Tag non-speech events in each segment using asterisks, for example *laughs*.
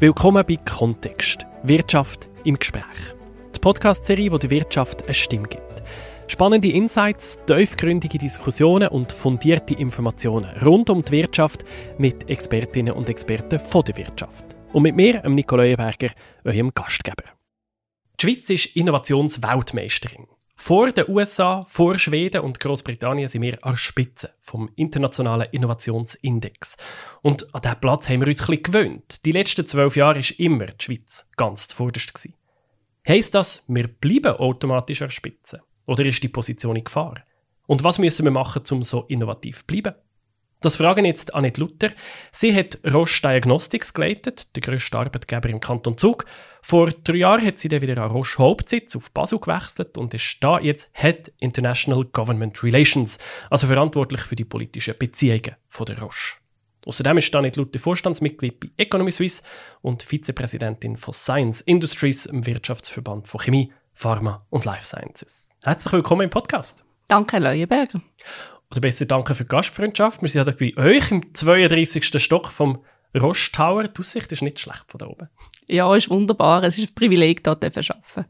Willkommen bei Kontext. Wirtschaft im Gespräch. Die Podcast-Serie, die der Wirtschaft eine Stimme gibt. Spannende Insights, tiefgründige Diskussionen und fundierte Informationen rund um die Wirtschaft mit Expertinnen und Experten von der Wirtschaft. Und mit mir, dem Nicole Leuenberger, eurem Gastgeber. Die Schweiz ist Innovationsweltmeisterin. Vor den USA, vor Schweden und Großbritannien sind wir an der Spitze vom internationalen Innovationsindex. Und an diesen Platz haben wir uns ein gewöhnt. Die letzten zwölf Jahre war immer die Schweiz ganz zuvorderst. Gewesen. Heisst das, wir bleiben automatisch an der Spitze? Oder ist die Position in Gefahr? Und was müssen wir machen, um so innovativ zu bleiben? Das fragen jetzt Annette Luther. Sie hat Roche Diagnostics geleitet, der grösste Arbeitgeber im Kanton Zug. Vor drei Jahren hat sie dann wieder an Roche Hauptsitz auf Basel gewechselt und ist da jetzt Head International Government Relations, also verantwortlich für die politischen Beziehungen von der Roche. Außerdem ist Annette Luther Vorstandsmitglied bei Economy Suisse und Vizepräsidentin von Science Industries, im Wirtschaftsverband von Chemie, Pharma und Life Sciences. Herzlich willkommen im Podcast. Danke, Leuenberger oder besser danke für die Gastfreundschaft. Wir sind ja bei euch im 32. Stock vom Roche Tower. Die Aussicht ist nicht schlecht von da oben. Ja, ist wunderbar. Es ist ein Privileg, hier zu arbeiten.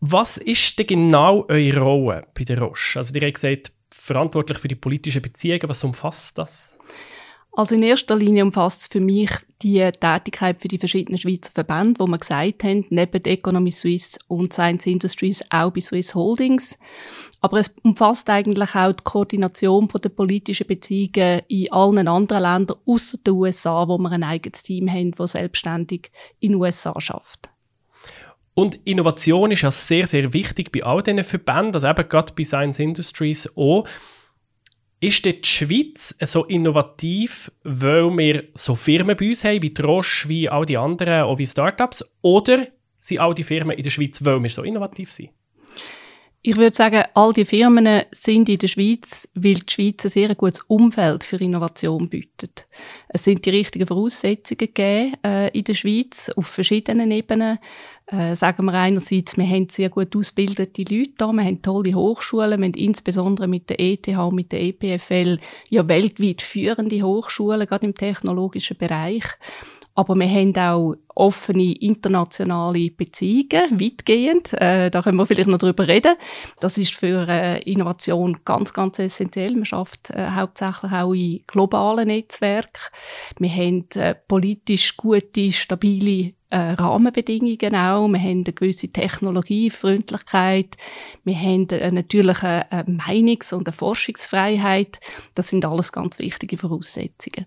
Was ist denn genau eure Rolle bei der Roche? Also, ihr habt gesagt, verantwortlich für die politischen Beziehungen. Was umfasst das? Also in erster Linie umfasst es für mich die Tätigkeit für die verschiedenen Schweizer Verbände, wo wir gesagt haben, neben Economy Suisse und Science Industries auch bei Swiss Holdings. Aber es umfasst eigentlich auch die Koordination der politischen Beziehungen in allen anderen Ländern außer den USA, wo wir ein eigenes Team haben, das selbstständig in den USA schafft. Und Innovation ist ja sehr, sehr wichtig bei all diesen Verbänden, also eben gerade bei Science Industries auch. Ist die Schweiz so innovativ, weil wir so Firmen bei uns haben, wie Trosch, wie all die anderen, auch wie Startups? Oder sind all die Firmen in der Schweiz, weil wir so innovativ sind? Ich würde sagen, all die Firmen sind in der Schweiz, weil die Schweiz ein sehr gutes Umfeld für Innovation bietet. Es sind die richtigen Voraussetzungen gegeben äh, in der Schweiz auf verschiedenen Ebenen. Äh, sagen wir einerseits, wir haben sehr gut ausgebildete Leute da, wir haben tolle Hochschulen, wir haben insbesondere mit der ETH und mit der EPFL ja weltweit führende Hochschulen, gerade im technologischen Bereich. Aber wir haben auch offene internationale Beziehungen, weitgehend. Äh, da können wir vielleicht noch drüber reden. Das ist für äh, Innovation ganz, ganz essentiell. Man schafft äh, hauptsächlich auch in globalen Netzwerken. Wir haben äh, politisch gute, stabile äh, Rahmenbedingungen auch. Wir haben eine gewisse Technologiefreundlichkeit. Wir haben äh, natürlich eine Meinungs- und eine Forschungsfreiheit. Das sind alles ganz wichtige Voraussetzungen.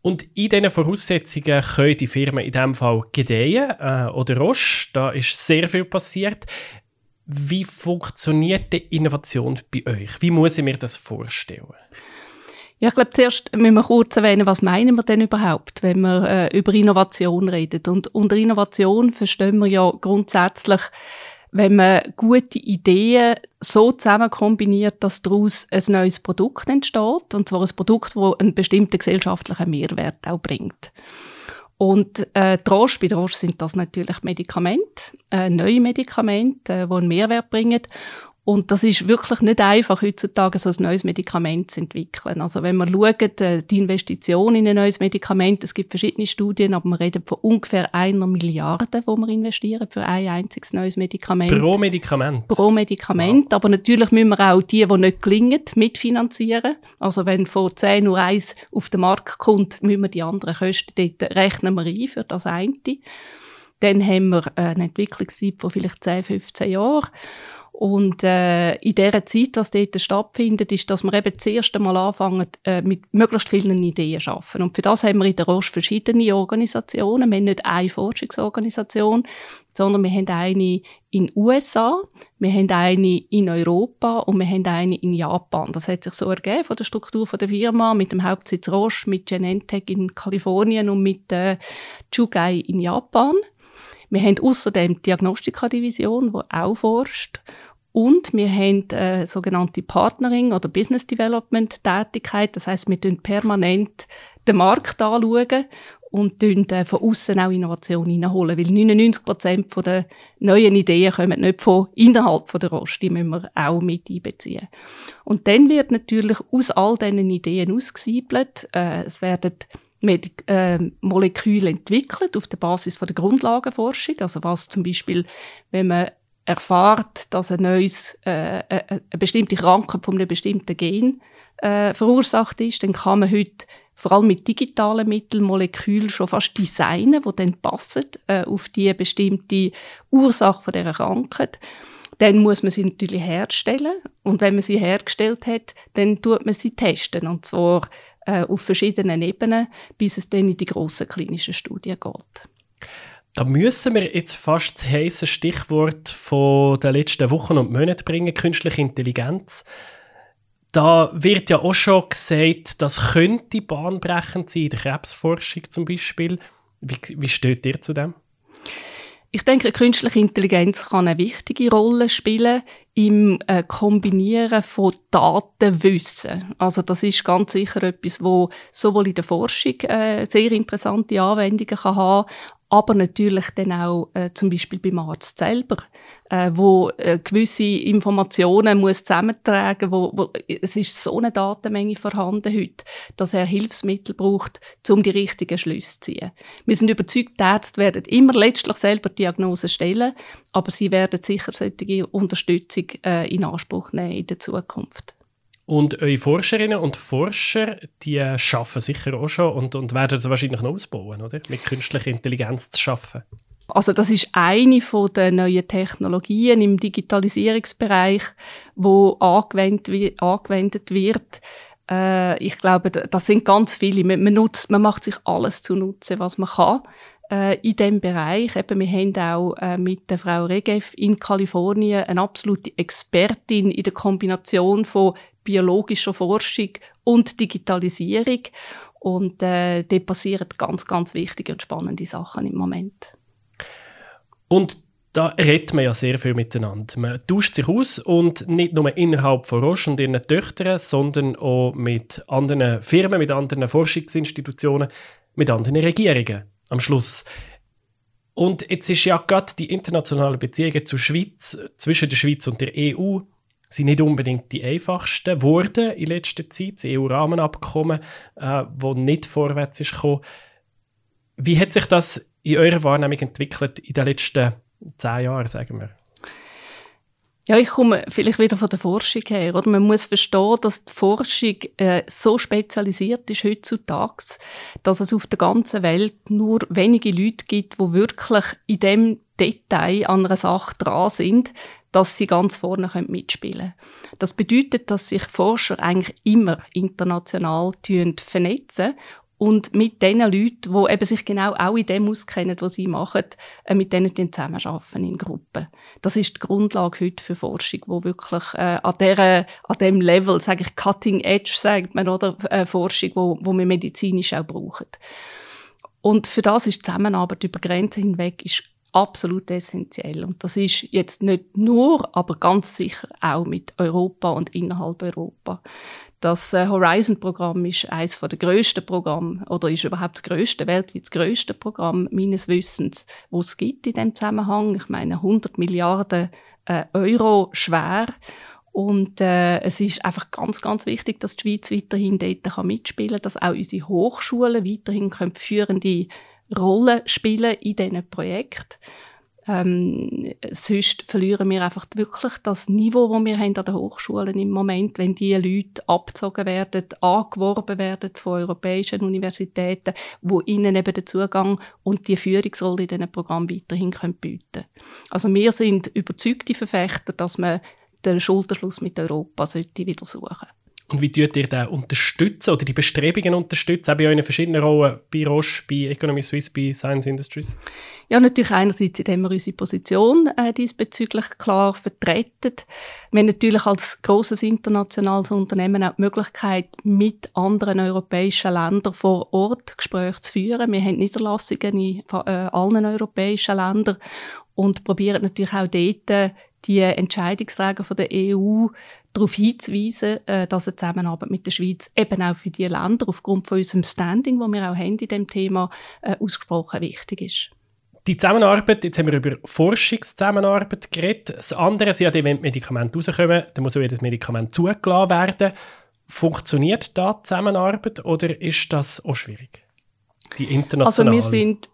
Und in diesen Voraussetzungen können die Firmen in diesem Fall gedeihen äh, oder Roche. Da ist sehr viel passiert. Wie funktioniert die Innovation bei euch? Wie muss ich mir das vorstellen? Ja, ich glaube, zuerst müssen wir kurz erwähnen, was meinen wir denn überhaupt, wenn wir äh, über Innovation reden. Und unter Innovation verstehen wir ja grundsätzlich wenn man gute Ideen so zusammen kombiniert, dass daraus ein neues Produkt entsteht, und zwar ein Produkt, das einen bestimmten gesellschaftlichen Mehrwert auch bringt. Und äh, Drosch, bei Drosch sind das natürlich Medikamente, äh, neue Medikamente, äh, die einen Mehrwert bringen. Und das ist wirklich nicht einfach, heutzutage so ein neues Medikament zu entwickeln. Also wenn man schaut, äh, die Investition in ein neues Medikament, es gibt verschiedene Studien, aber man redet von ungefähr einer Milliarde, wo wir investieren für ein einziges neues Medikament. Pro Medikament? Pro Medikament. Wow. Aber natürlich müssen wir auch die, die nicht gelingen, mitfinanzieren. Also wenn von 10 nur eins auf den Markt kommt, müssen wir die anderen Kosten dort rechnen wir ein für das eine. Dann haben wir eine Entwicklungszeit von vielleicht 10, 15 Jahren. Und äh, in dieser Zeit, was dort stattfindet, ist, dass wir eben das erste Mal anfangen, äh, mit möglichst vielen Ideen zu arbeiten. Und für das haben wir in der Roche verschiedene Organisationen. Wir haben nicht eine Forschungsorganisation, sondern wir haben eine in den USA, wir haben eine in Europa und wir haben eine in Japan. Das hat sich so ergeben von der Struktur der Firma mit dem Hauptsitz Roche, mit Genentech in Kalifornien und mit äh, Chugai in Japan. Wir haben außerdem die Diagnostika-Division, die auch forscht. Und wir haben äh, sogenannte Partnering oder Business Development Tätigkeit. Das heißt, wir tun permanent den Markt anschauen und äh, von außen auch Innovation reinholen. Weil 99 Prozent der neuen Ideen kommen nicht von innerhalb der Rost. Die müssen wir auch mit einbeziehen. Und dann wird natürlich aus all diesen Ideen ausgesiebelt. Äh, es werden Medik äh, Moleküle entwickelt auf der Basis von der Grundlagenforschung. Also was zum Beispiel, wenn man erfahrt, dass ein neues, äh, eine bestimmte Krankheit von einem bestimmten Gen äh, verursacht ist, dann kann man heute vor allem mit digitalen Mitteln Moleküle schon fast designen, die dann passen äh, auf die bestimmte Ursache von dieser Krankheit. Dann muss man sie natürlich herstellen und wenn man sie hergestellt hat, dann tut man sie testen und zwar äh, auf verschiedenen Ebenen, bis es dann in die grossen klinischen Studien geht. Da müssen wir jetzt fast das heiße Stichwort von den letzten Wochen und Monaten bringen, künstliche Intelligenz. Da wird ja auch schon gesagt, das könnte bahnbrechend sein, in der Krebsforschung zum Beispiel. Wie, wie steht ihr zu dem? Ich denke, künstliche Intelligenz kann eine wichtige Rolle spielen im äh, Kombinieren von Datenwissen. Also das ist ganz sicher etwas, wo sowohl in der Forschung äh, sehr interessante Anwendungen kann haben, aber natürlich dann auch äh, zum Beispiel beim Arzt selber, äh, wo äh, gewisse Informationen muss zusammentragen, wo, wo es ist so eine Datenmenge vorhanden heute, dass er Hilfsmittel braucht, um die richtigen Schlüsse zu ziehen. Wir sind überzeugt, die Ärzte werden immer letztlich selber Diagnosen stellen, aber sie werden sicher solche Unterstützung äh, in Anspruch nehmen in der Zukunft. Und eure Forscherinnen und Forscher, die arbeiten sicher auch schon und, und werden es wahrscheinlich noch ausbauen, oder? Mit künstlicher Intelligenz zu arbeiten. Also das ist eine von der neuen Technologien im Digitalisierungsbereich, wo angewendet, angewendet wird. Äh, ich glaube, das sind ganz viele. Man, man, nutzt, man macht sich alles zunutze, was man kann äh, in diesem Bereich. Eben, wir haben auch äh, mit der Frau Regev in Kalifornien eine absolute Expertin in der Kombination von biologischer Forschung und Digitalisierung. Und äh, dort passieren ganz, ganz wichtige und spannende Sachen im Moment. Und da redet man ja sehr viel miteinander. Man tauscht sich aus und nicht nur innerhalb von Roche und ihren Töchtern, sondern auch mit anderen Firmen, mit anderen Forschungsinstitutionen, mit anderen Regierungen am Schluss. Und jetzt ist ja gerade die internationale Beziehungen zur Schweiz, zwischen der Schweiz und der EU sind nicht unbedingt die einfachsten geworden in letzter Zeit. Das EU-Rahmenabkommen, äh, wo nicht vorwärts ist gekommen. Wie hat sich das in eurer Wahrnehmung entwickelt in den letzten zehn Jahren, sagen wir? Ja, ich komme vielleicht wieder von der Forschung her. Oder? Man muss verstehen, dass die Forschung äh, so spezialisiert ist heutzutage, dass es auf der ganzen Welt nur wenige Leute gibt, die wirklich in dem Detail an einer Sache dran sind, dass sie ganz vorne mitspielen können. Das bedeutet, dass sich Forscher eigentlich immer international vernetzen und mit den Leuten, die eben sich genau auch in dem auskennen, was sie machen, äh, mit denen zusammenarbeiten in Gruppen. Das ist die Grundlage heute für Forschung, wo wirklich äh, an, der, an dem Level, sage ich, Cutting Edge, sagt man, oder äh, Forschung, wo, wo wir medizinisch auch brauchen. Und für das ist Zusammenarbeit über Grenzen hinweg ist absolut essentiell. Und das ist jetzt nicht nur, aber ganz sicher auch mit Europa und innerhalb Europa. Das äh, Horizon-Programm ist eines der grössten Programme oder ist überhaupt das grösste, weltweit das grösste Programm meines Wissens, wo es gibt in dem Zusammenhang. Ich meine 100 Milliarden äh, Euro schwer. Und äh, es ist einfach ganz, ganz wichtig, dass die Schweiz weiterhin dort kann mitspielen kann, dass auch unsere Hochschulen weiterhin können führende Rolle spielen in diesen Projekten. Ähm, sonst verlieren wir einfach wirklich das Niveau, das wir haben an den Hochschulen im Moment, wenn die Leute abgezogen werden, angeworben werden von europäischen Universitäten, wo ihnen eben den Zugang und die Führungsrolle in diesen Programmen weiterhin bieten können. Also wir sind überzeugte Verfechter, dass man den Schulterschluss mit Europa sollte wieder suchen und wie tut ihr den unterstützen oder die Bestrebungen unterstützen, auch bei euren verschiedenen Rollen, bei Roche, bei Economy Suisse, bei Science Industries? Ja, natürlich einerseits, indem wir unsere Position äh, diesbezüglich klar vertreten. Wir haben natürlich als grosses internationales Unternehmen auch die Möglichkeit, mit anderen europäischen Ländern vor Ort Gespräche zu führen. Wir haben Niederlassungen in äh, allen europäischen Ländern und probieren natürlich auch dort die Entscheidungsträger von der EU darauf hinzuweisen, äh, dass eine Zusammenarbeit mit der Schweiz eben auch für die Länder aufgrund von unserem Standing, das wir auch haben in dem Thema, äh, ausgesprochen wichtig ist. Die Zusammenarbeit, jetzt haben wir über Forschungszusammenarbeit geredet. Das andere ist ja, wenn Medikamente rauskommen, dann muss auch jedes Medikament zugelassen werden. Funktioniert da die Zusammenarbeit oder ist das auch schwierig? die internationalen? Also wir sind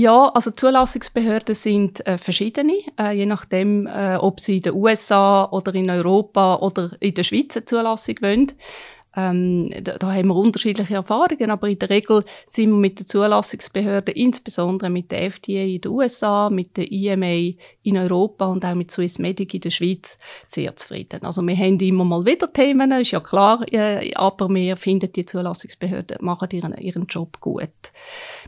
ja, also Zulassungsbehörden sind äh, verschiedene, äh, je nachdem, äh, ob sie in den USA oder in Europa oder in der Schweiz eine Zulassung wollen. Ähm, da, da, haben wir unterschiedliche Erfahrungen, aber in der Regel sind wir mit den Zulassungsbehörden, insbesondere mit der FDA in den USA, mit der EMA in Europa und auch mit Swissmedic in der Schweiz sehr zufrieden. Also wir haben immer mal wieder Themen, ist ja klar, äh, aber wir finden, die Zulassungsbehörden machen ihren, ihren Job gut.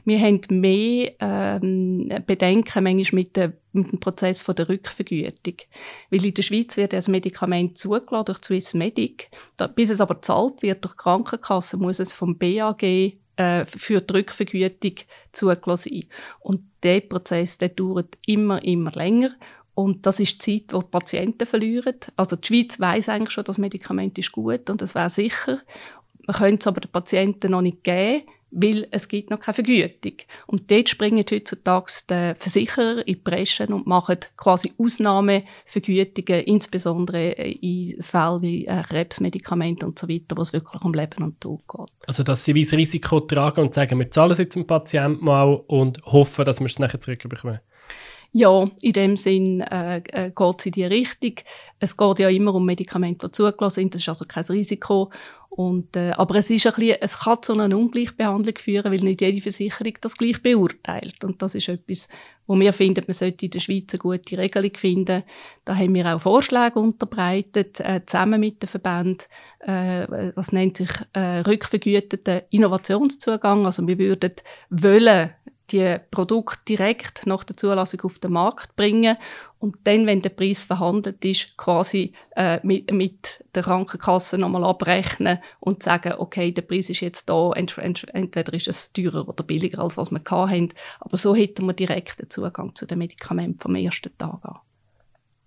Wir haben mehr ähm, Bedenken manchmal mit der mit dem Prozess von der Rückvergütung. Weil in der Schweiz wird das Medikament zugelassen durch Swissmedic. Bis es aber gezahlt wird durch die Krankenkasse, muss es vom BAG äh, für die Rückvergütung zugelassen sein. Und der Prozess der dauert immer, immer länger. Und das ist die Zeit, die, die Patienten verlieren. Also die Schweiz weiß eigentlich schon, das Medikament ist gut und es wäre sicher. Man könnte es aber den Patienten noch nicht geben weil es gibt noch keine Vergütung. Und dort springen heutzutage die Versicherer in die Preschen und machen quasi Ausnahmevergütungen, insbesondere in Fällen wie äh, Krebsmedikamente und so weiter, wo es wirklich um Leben und Tod geht. Also dass sie das Risiko tragen und sagen, wir zahlen es jetzt dem Patienten mal und hoffen, dass wir es nachher zurückbekommen. Ja, in dem Sinn äh, äh, geht es in die Richtung. Es geht ja immer um Medikamente, die zugelassen sind. Das ist also kein Risiko. Und, äh, aber es, ist ein bisschen, es kann zu einer Ungleichbehandlung führen, weil nicht jede Versicherung das gleich beurteilt. Und das ist etwas, wo wir finden, man sollte in der Schweiz eine gute Regelung finden. Da haben wir auch Vorschläge unterbreitet, äh, zusammen mit den Verbänden. Äh, das nennt sich äh, rückvergüteter Innovationszugang. Also wir würden wollen, die Produkte direkt nach der Zulassung auf den Markt bringen und dann, wenn der Preis verhandelt ist, quasi äh, mit, mit der Krankenkasse nochmal abrechnen und sagen, okay, der Preis ist jetzt da, ent, ent, entweder ist es teurer oder billiger, als was wir hatten, aber so hätten wir direkten Zugang zu den Medikamenten vom ersten Tag an.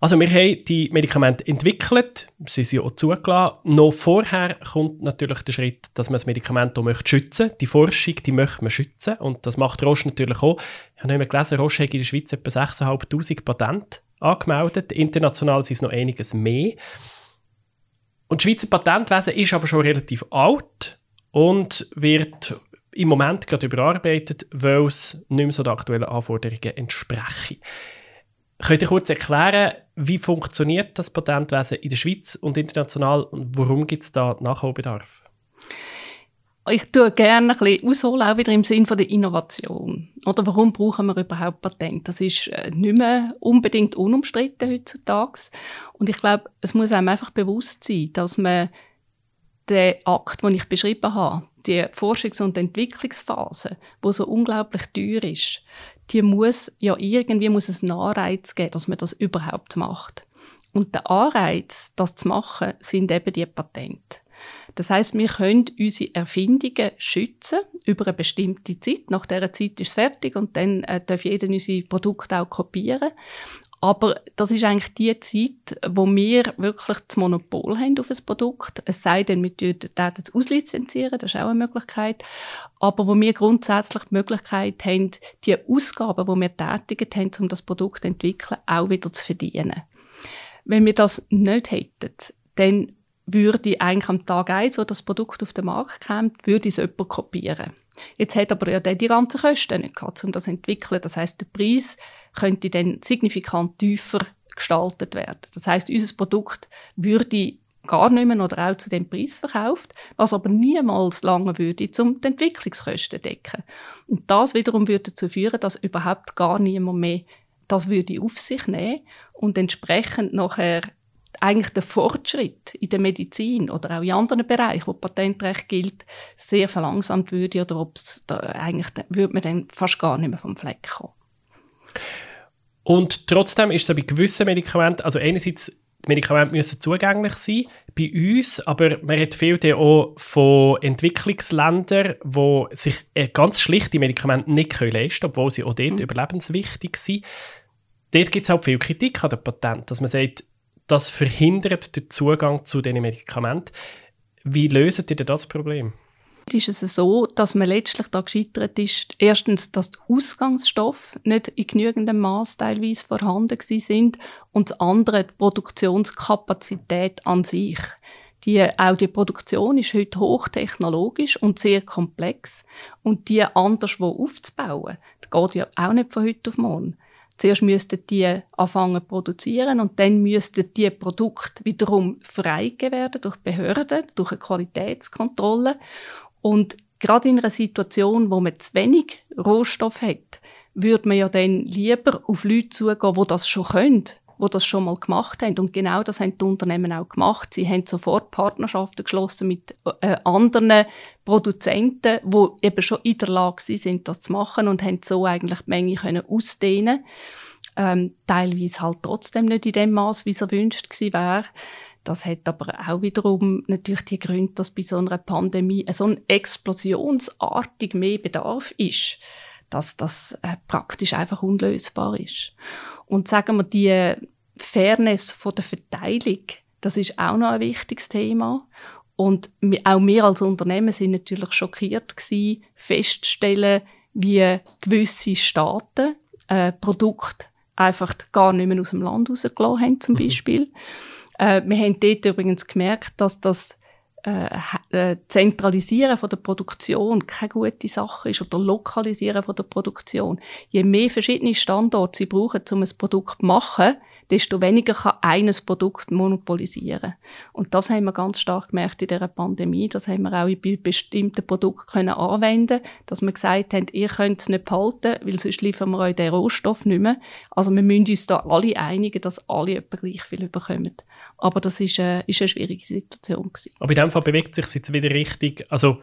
Also wir haben die Medikamente entwickelt, sie sind auch zugelassen. Noch vorher kommt natürlich der Schritt, dass man das Medikament auch möchte schützen möchte. Die Forschung, die möchte man schützen und das macht Roche natürlich auch. Ich habe noch gelesen, Roche hat in der Schweiz etwa 6'500 Patente angemeldet. International sind es noch einiges mehr. Und das Schweizer Patentwesen ist aber schon relativ alt und wird im Moment gerade überarbeitet, weil es nicht mehr so den aktuellen Anforderungen entspreche. Könnt ihr kurz erklären, wie funktioniert das Patentwesen in der Schweiz und international und warum gibt es da Nachholbedarf? Ich tue gerne ein bisschen ausholen, auch wieder im Sinn der Innovation. Oder warum brauchen wir überhaupt Patent? Das ist äh, nicht mehr unbedingt unumstritten heutzutage. Und ich glaube, es muss einem einfach bewusst sein, dass man den Akt, den ich beschrieben habe, die Forschungs- und Entwicklungsphase, wo so unglaublich teuer ist, die muss ja irgendwie muss es einen Anreiz geben, dass man das überhaupt macht. Und der Anreiz, das zu machen, sind eben die Patente. Das heißt, wir können unsere Erfindungen schützen über eine bestimmte Zeit. Nach dieser Zeit ist es fertig und dann äh, darf jeder unsere Produkte auch kopieren. Aber das ist eigentlich die Zeit, wo wir wirklich das Monopol haben auf ein Produkt. Es sei denn, wir würden es auslizenzieren, das ist auch eine Möglichkeit. Aber wo wir grundsätzlich die Möglichkeit haben, die Ausgaben, die wir tätigt haben, um das Produkt zu entwickeln, auch wieder zu verdienen. Wenn wir das nicht hätten, dann würde eigentlich am Tag eins, wo das Produkt auf den Markt kommt, würde es jemand kopieren. Jetzt hat aber ja der die ganzen Kosten nicht gehabt, um das zu entwickeln. Das heißt, der Preis könnte dann signifikant tiefer gestaltet werden. Das heißt, unser Produkt würde gar nicht mehr oder auch zu dem Preis verkauft, was aber niemals lange würde, um die Entwicklungskosten zu decken. Und das wiederum würde dazu führen, dass überhaupt gar niemand mehr das würde auf sich nehmen und entsprechend nachher eigentlich der Fortschritt in der Medizin oder auch in anderen Bereichen, wo Patentrecht gilt, sehr verlangsamt würde oder ob es da eigentlich würde man dann fast gar nicht mehr vom Fleck kommen. Und trotzdem ist es bei gewissen Medikamenten, also einerseits, die Medikamente müssen zugänglich sein, bei uns, aber man hat viel auch von Entwicklungsländern, die sich ganz schlichte Medikamente nicht leisten können, obwohl sie auch dort mhm. überlebenswichtig sind. Dort gibt es auch viel Kritik an den Patenten, dass man sagt, das verhindert den Zugang zu diesen Medikamenten. Wie lösen ihr das Problem? Ist es so, dass man letztlich da gescheitert ist, erstens, dass die Ausgangsstoffe nicht in genügendem Maß teilweise vorhanden sind und das andere, die Produktionskapazität an sich. Die, auch die Produktion ist heute hochtechnologisch und sehr komplex. Und die anderswo aufzubauen, das geht ja auch nicht von heute auf morgen. Zuerst müssten die anfangen zu produzieren und dann müssten die Produkte wiederum freigegeben werden durch Behörden, durch eine Qualitätskontrolle. Und gerade in einer Situation, wo man zu wenig Rohstoff hat, würde man ja dann lieber auf Leute zugehen, die das schon können, die das schon mal gemacht haben. Und genau das haben die Unternehmen auch gemacht. Sie haben sofort Partnerschaften geschlossen mit äh, anderen Produzenten, die eben schon in der Lage sind, das zu machen und haben so eigentlich die Menge können ausdehnen ähm, teilweise halt trotzdem nicht in dem Maß, wie es erwünscht gewesen wäre. Das hat aber auch wiederum natürlich die Gründe, dass bei so einer Pandemie so ein explosionsartig mehr Bedarf ist, dass das äh, praktisch einfach unlösbar ist. Und sagen wir, die Fairness von der Verteilung, das ist auch noch ein wichtiges Thema. Und auch wir als Unternehmen sind natürlich schockiert gewesen, festzustellen, wie gewisse Staaten äh, Produkte einfach gar nicht mehr aus dem Land rausgelassen haben, zum mhm. Äh, wir haben dort übrigens gemerkt, dass das äh, äh, Zentralisieren von der Produktion keine gute Sache ist oder Lokalisieren von der Produktion. Je mehr verschiedene Standorte sie brauchen, um ein Produkt zu machen, desto weniger kann eines Produkt monopolisieren. Und das haben wir ganz stark gemerkt in dieser Pandemie. Das haben wir auch bei bestimmten Produkten können anwenden, dass wir gesagt haben, ihr könnt es nicht behalten, weil sonst liefern wir euch den Rohstoff nicht mehr. Also wir müssen uns da alle einigen, dass alle etwa gleich viel bekommen. Aber das ist, äh, ist eine schwierige Situation gewesen. Aber in dem Fall bewegt sich jetzt wieder richtig, also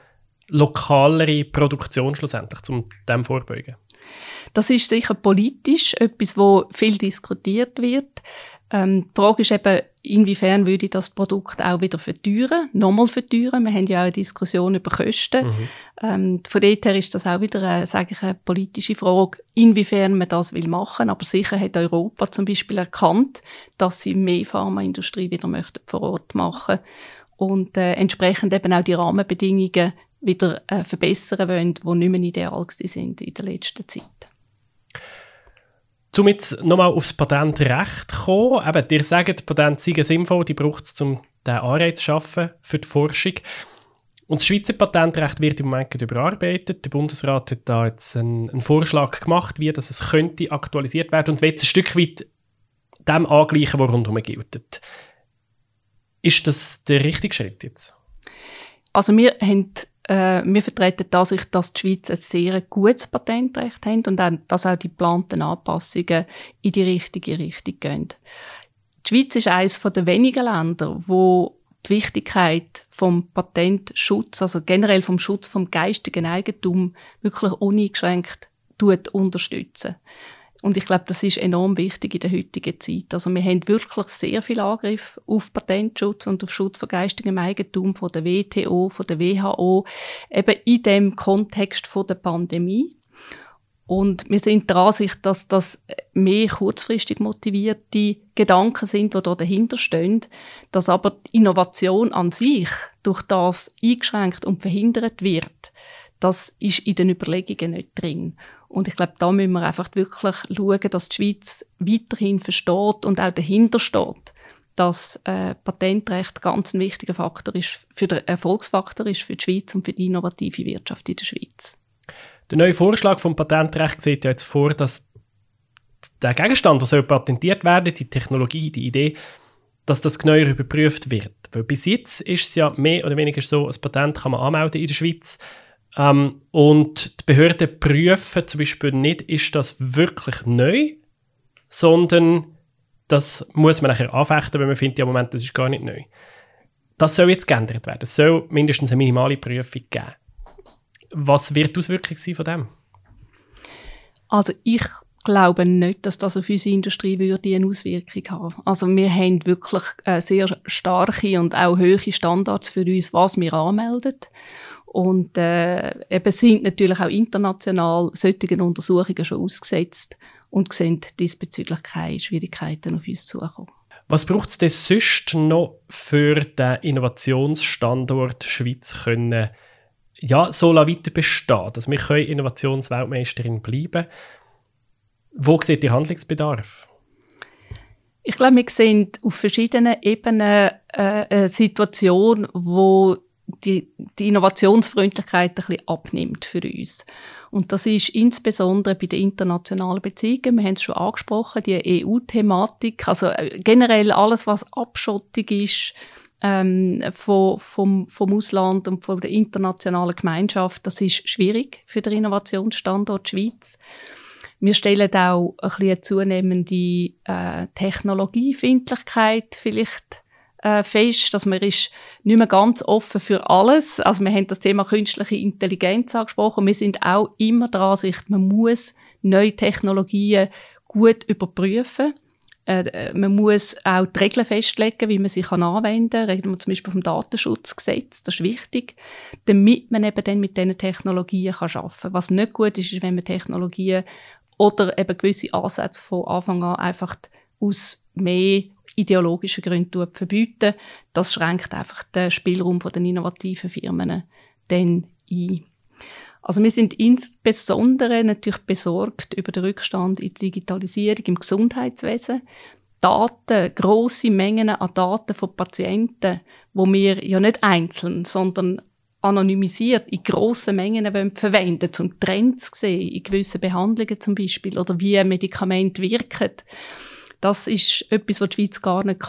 lokalere Produktion schlussendlich, um dem vorbeugen. Das ist sicher politisch etwas, wo viel diskutiert wird. Ähm, die Frage ist eben, inwiefern würde ich das Produkt auch wieder verteuern, nochmal verteuern. Wir haben ja auch eine Diskussion über Kosten. Mhm. Ähm, von dort her ist das auch wieder eine, sage ich, eine politische Frage, inwiefern man das will machen. Aber sicher hat Europa zum Beispiel erkannt, dass sie mehr Pharmaindustrie wieder möchten vor Ort machen und äh, entsprechend eben auch die Rahmenbedingungen wieder äh, verbessern wollen, die nicht mehr ideal sind in der letzten Zeit. Um jetzt nochmal aufs Patentrecht zu kommen, eben, ihr sagt, Patente seien sinnvoll, die braucht es, um den Anreiz zu schaffen für die Forschung. Und das Schweizer Patentrecht wird im Moment überarbeitet. Der Bundesrat hat da jetzt einen, einen Vorschlag gemacht, wie das es könnte aktualisiert werden und will es ein Stück weit dem angleichen, was rundherum gilt. Ist das der richtige Schritt jetzt? Also wir haben äh, wir vertreten die Ansicht, dass die Schweiz ein sehr gutes Patentrecht hat und auch, dass auch die geplanten Anpassungen in die richtige Richtung gehen. Die Schweiz ist eines der wenigen Länder, wo die Wichtigkeit vom Patentschutz, also generell vom Schutz vom geistigen Eigentum, wirklich uneingeschränkt unterstützen. Und ich glaube, das ist enorm wichtig in der heutigen Zeit. Also wir haben wirklich sehr viel Angriff auf Patentschutz und auf Schutz von geistigem Eigentum von der WTO, von der WHO, eben in dem Kontext von der Pandemie. Und wir sind der Ansicht, dass das mehr kurzfristig motivierte Gedanken sind, die da dahinter stehen, dass aber die Innovation an sich durch das eingeschränkt und verhindert wird, das ist in den Überlegungen nicht drin. Und ich glaube, da müssen wir einfach wirklich schauen, dass die Schweiz weiterhin versteht und auch dahinter steht, dass äh, Patentrecht ganz ein wichtiger Faktor ist, für den Erfolgsfaktor ist für die Schweiz und für die innovative Wirtschaft in der Schweiz. Der neue Vorschlag vom Patentrecht sieht ja jetzt vor, dass der Gegenstand, der soll patentiert werden, die Technologie, die Idee, dass das genauer überprüft wird. Weil bis jetzt ist es ja mehr oder weniger so, ein Patent kann man anmelden in der Schweiz ähm, und die Behörden prüfen zum Beispiel nicht, ist das wirklich neu, sondern das muss man nachher anfechten, wenn man findet, ja Moment, das ist gar nicht neu. Das soll jetzt geändert werden. Es soll mindestens eine minimale Prüfung geben. Was wird die Auswirkung sein von dem? Also ich glaube nicht, dass das auf unsere Industrie würde eine Auswirkung haben. Also wir haben wirklich äh, sehr starke und auch hohe Standards für uns, was wir anmelden. Und äh, eben sind natürlich auch international solchen Untersuchungen schon ausgesetzt und sehen diesbezüglich keine Schwierigkeiten auf uns zukommen. Was braucht es denn sonst noch für den Innovationsstandort Schweiz können, ja, so weiter bestehen, dass wir können Innovationsweltmeisterin bleiben Wo sieht der Handlungsbedarf? Ich glaube, wir sehen auf verschiedenen Ebenen äh, eine Situation, wo die, die Innovationsfreundlichkeit ein bisschen abnimmt für uns. Und das ist insbesondere bei den internationalen Beziehungen, wir haben es schon angesprochen, die EU-Thematik, also äh, generell alles, was Abschottung ist ähm, von, vom, vom Ausland und von der internationalen Gemeinschaft, das ist schwierig für den Innovationsstandort Schweiz. Wir stellen auch ein bisschen eine zunehmende äh, Technologiefindlichkeit vielleicht äh, fest, dass man ist nicht mehr ganz offen für alles. Also wir haben das Thema künstliche Intelligenz angesprochen. Wir sind auch immer der Ansicht, man muss neue Technologien gut überprüfen. Äh, äh, man muss auch die Regeln festlegen, wie man sie kann anwenden kann. Reden wir zum Beispiel vom Datenschutzgesetz, das ist wichtig, damit man eben dann mit diesen Technologien kann arbeiten kann. Was nicht gut ist, ist, wenn man Technologien oder eben gewisse Ansätze von Anfang an einfach aus mehr ideologischen Gründen verbieten. Das schränkt einfach den Spielraum der innovativen Firmen dann ein. Also wir sind insbesondere natürlich besorgt über den Rückstand in der Digitalisierung im Gesundheitswesen. Daten, große Mengen an Daten von Patienten, wo wir ja nicht einzeln, sondern anonymisiert in grossen Mengen verwenden, um Trends zu sehen, in gewissen Behandlungen zum Beispiel, oder wie Medikamente wirken. Das ist etwas, was die Schweiz gar nicht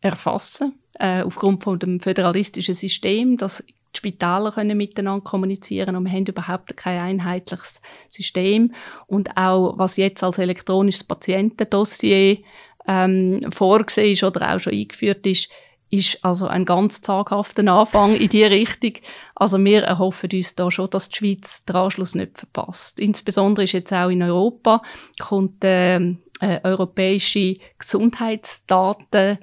erfassen kann, äh, aufgrund von dem föderalistischen System, dass die Spitäler können miteinander kommunizieren und wir haben überhaupt kein einheitliches System. Und auch, was jetzt als elektronisches Patientendossier ähm, vorgesehen ist oder auch schon eingeführt ist, ist also ein ganz zaghafter Anfang in die Richtung. Also wir erhoffen uns da schon, dass die Schweiz den Anschluss nicht verpasst. Insbesondere ist jetzt auch in Europa kommt äh, äh, europäische Gesundheitsdaten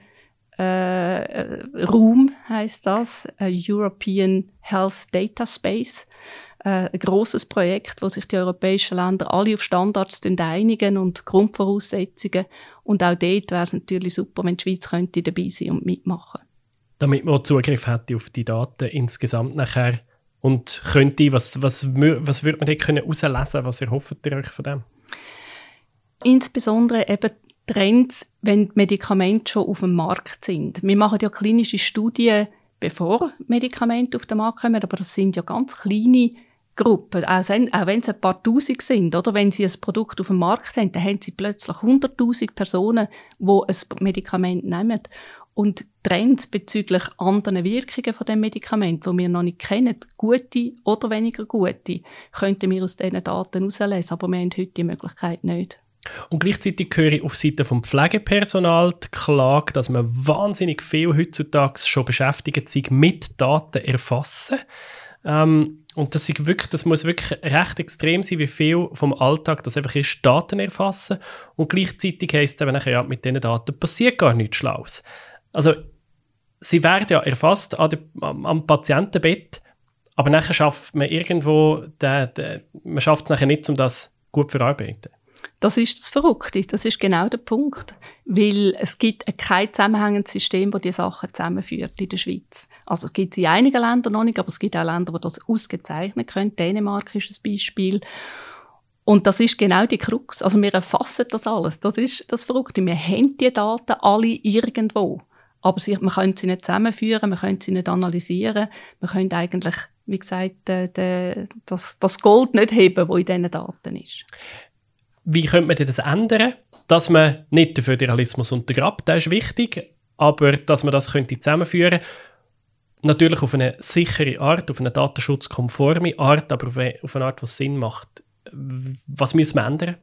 äh, Raum heißt das, European Health Data Space. Äh, ein großes Projekt, wo sich die europäischen Länder alle auf Standards einigen und Grundvoraussetzungen. Und auch dort wäre es natürlich super, wenn die Schweiz könnte dabei sein und mitmachen. Damit man Zugriff hätte auf die Daten insgesamt nachher und könnte, was, was, was würde man dort herauslesen können? Was erhofft ihr euch von dem? Insbesondere eben Trends, wenn Medikamente schon auf dem Markt sind. Wir machen ja klinische Studien, bevor Medikamente auf den Markt kommen, aber das sind ja ganz kleine Gruppen, auch, wenn es ein paar Tausend sind, oder wenn sie ein Produkt auf dem Markt haben, dann haben sie plötzlich 100.000 Personen, die ein Medikament nehmen. Und Trends bezüglich anderen Wirkungen von dem Medikament, die wir noch nicht kennen, gute oder weniger gute, könnten wir aus diesen Daten herauslesen, aber wir haben heute die Möglichkeit nicht. Und gleichzeitig höre ich auf Seite vom Pflegepersonal die Klage, dass man wahnsinnig viel heutzutage schon beschäftigt sich mit Daten erfassen. Ähm, und das, ist wirklich, das muss wirklich recht extrem sein, wie viel vom Alltag das einfach ist, Daten erfassen. Und gleichzeitig heisst es eben nachher, ja, mit diesen Daten passiert gar nichts Schlaues. Also, sie werden ja erfasst an der, am Patientenbett, aber nachher schafft man irgendwo, den, den, man schafft es nachher nicht, um das gut zu verarbeiten. Das ist das Verrückte. Das ist genau der Punkt. Weil es gibt kein zusammenhängendes System, das die Sachen zusammenführt in der Schweiz. Also es gibt es in einigen Ländern noch nicht, aber es gibt auch Länder, die das ausgezeichnet können. Dänemark ist ein Beispiel. Und das ist genau die Krux. Also wir erfassen das alles. Das ist das Verrückte. Wir haben die Daten alle irgendwo. Aber sie, man kann sie nicht zusammenführen, man kann sie nicht analysieren. Man könnte eigentlich, wie gesagt, äh, de, das, das Gold nicht heben, das in diesen Daten ist. Wie könnte man das ändern, dass man nicht den Föderalismus untergrabt, das ist wichtig, aber dass man das könnte zusammenführen natürlich auf eine sichere Art, auf eine datenschutzkonforme Art, aber auf eine, Art, die Sinn macht. Was müssen wir ändern?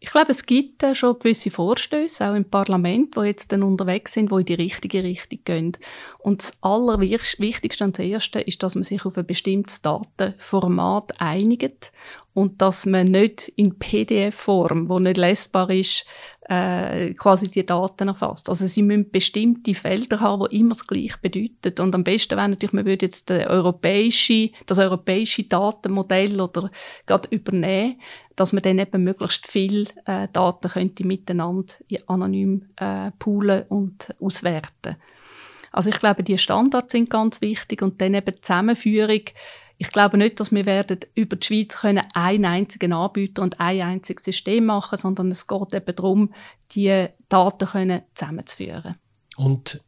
Ich glaube, es gibt äh, schon gewisse Vorstöße, auch im Parlament, die jetzt dann unterwegs sind, die in die richtige Richtung gehen. Und das Allerwichtigste und das Erste ist, dass man sich auf ein bestimmtes Datenformat einigt und dass man nicht in PDF-Form, wo nicht lesbar ist, äh, quasi die Daten erfasst. Also sie müssen bestimmte Felder haben, die immer das Gleiche bedeuten. Und am besten wäre natürlich, man würde jetzt das europäische, das europäische Datenmodell oder gerade übernehmen, dass man dann eben möglichst viel äh, Daten könnte miteinander anonym äh, poolen und auswerten. Also ich glaube, die Standards sind ganz wichtig und dann eben die Zusammenführung Ich glaube nicht, dass wir werden über die Schweiz können einen einzigen Anbieter und ein einziges System machen, sondern es geht eben darum, die Daten können zusammenzuführen. Und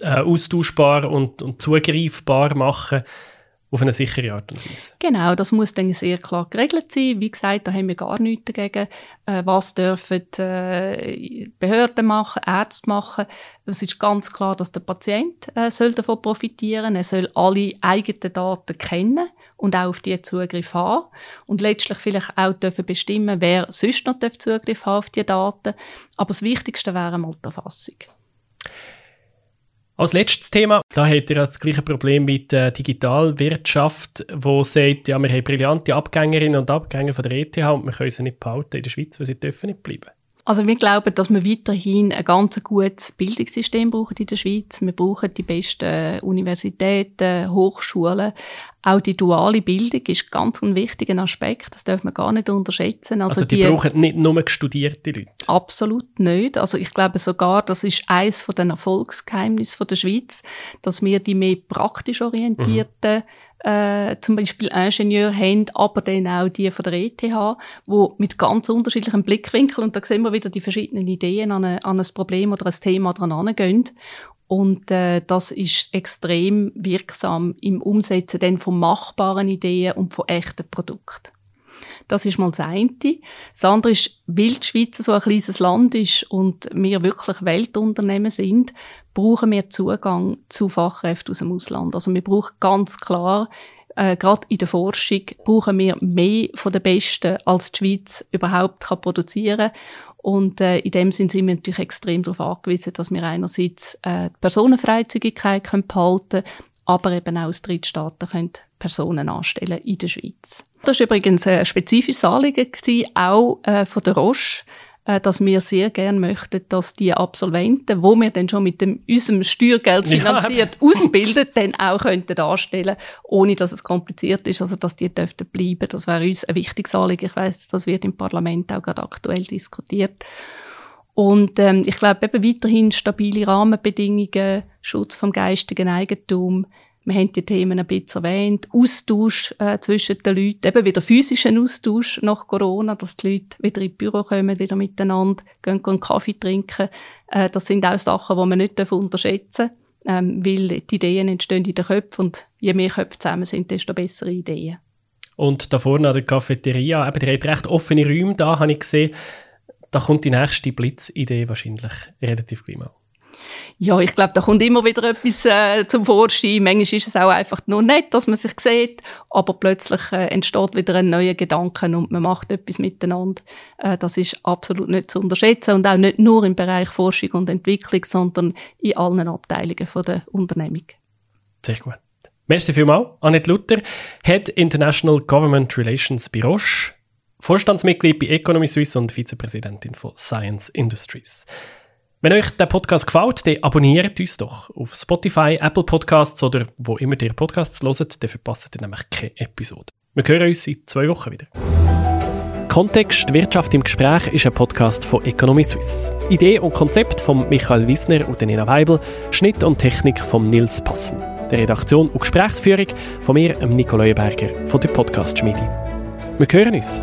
äh, austauschbar und, und zugreifbar machen auf eine sichere Art und Weise. Genau, das muss dann sehr klar geregelt sein. Wie gesagt, da haben wir gar nichts dagegen. Äh, was dürfen äh, Behörden machen, Ärzte machen? Es ist ganz klar, dass der Patient äh, soll davon profitieren. Er soll alle eigenen Daten kennen und auch auf die Zugriff haben. Und letztlich vielleicht auch dürfen bestimmen, wer sonst noch Zugriff haben auf die Daten. Aber das Wichtigste wäre mal die Erfassung. Als letztes Thema, da hat er das gleiche Problem mit der Digitalwirtschaft, wo sagt, ja, wir haben brillante Abgängerinnen und Abgänger von der ETH und wir können sie nicht behalten in der Schweiz, weil sie dürfen nicht bleiben. Also wir glauben, dass wir weiterhin ein ganz gutes Bildungssystem brauchen in der Schweiz. Wir brauchen die besten Universitäten, Hochschulen. Auch die duale Bildung ist ganz ein wichtiger Aspekt. Das darf man gar nicht unterschätzen. Also, also die, die, brauchen nicht nur studierte Leute? Absolut nicht. Also ich glaube sogar, das ist eines von den Erfolgsgeheimnissen der Schweiz, dass wir die mehr praktisch orientierten mhm äh, zum Beispiel Ingenieur haben, aber dann auch die von der ETH, wo mit ganz unterschiedlichen Blickwinkeln, und da sehen wir wieder die verschiedenen Ideen an, eine, an ein Problem oder ein Thema dran angehen. Und äh, das ist extrem wirksam im Umsetzen dann von machbaren Ideen und von echten Produkten. Das ist mal das eine. Das andere ist, weil die Schweiz so ein kleines Land ist und wir wirklich Weltunternehmen sind, brauchen wir Zugang zu Fachkräften aus dem Ausland. Also wir brauchen ganz klar äh, gerade in der Forschung brauchen wir mehr von den Besten, als die Schweiz überhaupt kann produzieren und äh, in dem Sinne sind wir natürlich extrem darauf angewiesen, dass wir einerseits äh, die Personenfreizügigkeit können behalten aber eben auch aus Drittstaaten können Personen anstellen in der Schweiz. Das war übrigens ein spezifisches Anliegen, gewesen, auch äh, von der Roche, äh, dass wir sehr gerne möchten, dass die Absolventen, wo wir dann schon mit dem, unserem Steuergeld finanziert *laughs* ja. ausbilden, dann auch könnten anstellen, ohne dass es kompliziert ist, also dass die dürften bleiben. Das wäre uns ein wichtiges Anliegen. Ich weiß, das wird im Parlament auch gerade aktuell diskutiert. Und ähm, ich glaube eben weiterhin stabile Rahmenbedingungen, Schutz vom geistigen Eigentum, wir haben die Themen ein bisschen erwähnt. Austausch äh, zwischen den Leuten, eben wieder physischen Austausch nach Corona, dass die Leute wieder ins Büro kommen, wieder miteinander, gehen, gehen Kaffee trinken. Äh, das sind auch Sachen, die man nicht unterschätzen darf, ähm, weil die Ideen entstehen in den Köpfen und je mehr Köpfe zusammen sind, desto bessere Ideen. Und da vorne an der Cafeteria, eben, die hat recht offene Räume da, habe ich gesehen. Da kommt die nächste Blitzidee wahrscheinlich relativ gleich mal. Ja, ich glaube, da kommt immer wieder etwas äh, zum Vorschein. Manchmal ist es auch einfach nur nett, dass man sich sieht, aber plötzlich äh, entsteht wieder ein neuer Gedanke und man macht etwas miteinander. Äh, das ist absolut nicht zu unterschätzen und auch nicht nur im Bereich Forschung und Entwicklung, sondern in allen Abteilungen von der Unternehmung. Sehr gut. Merci vielmals. Annette Luther, Head International Government Relations bei Roche, Vorstandsmitglied bei Economy Suisse und Vizepräsidentin von Science Industries. Wenn euch der Podcast gefällt, dann abonniert uns doch auf Spotify, Apple Podcasts oder wo immer ihr Podcasts hört, dann verpasst ihr nämlich keine Episode. Wir hören uns in zwei Wochen wieder. Kontext Wirtschaft im Gespräch ist ein Podcast von Economy Suisse. Idee und Konzept von Michael Wiesner und Nina Weibel, Schnitt und Technik von Nils Passen. Der Redaktion und Gesprächsführung von mir, Nico Leuenberger von der Podcast Schmiede. Wir hören uns.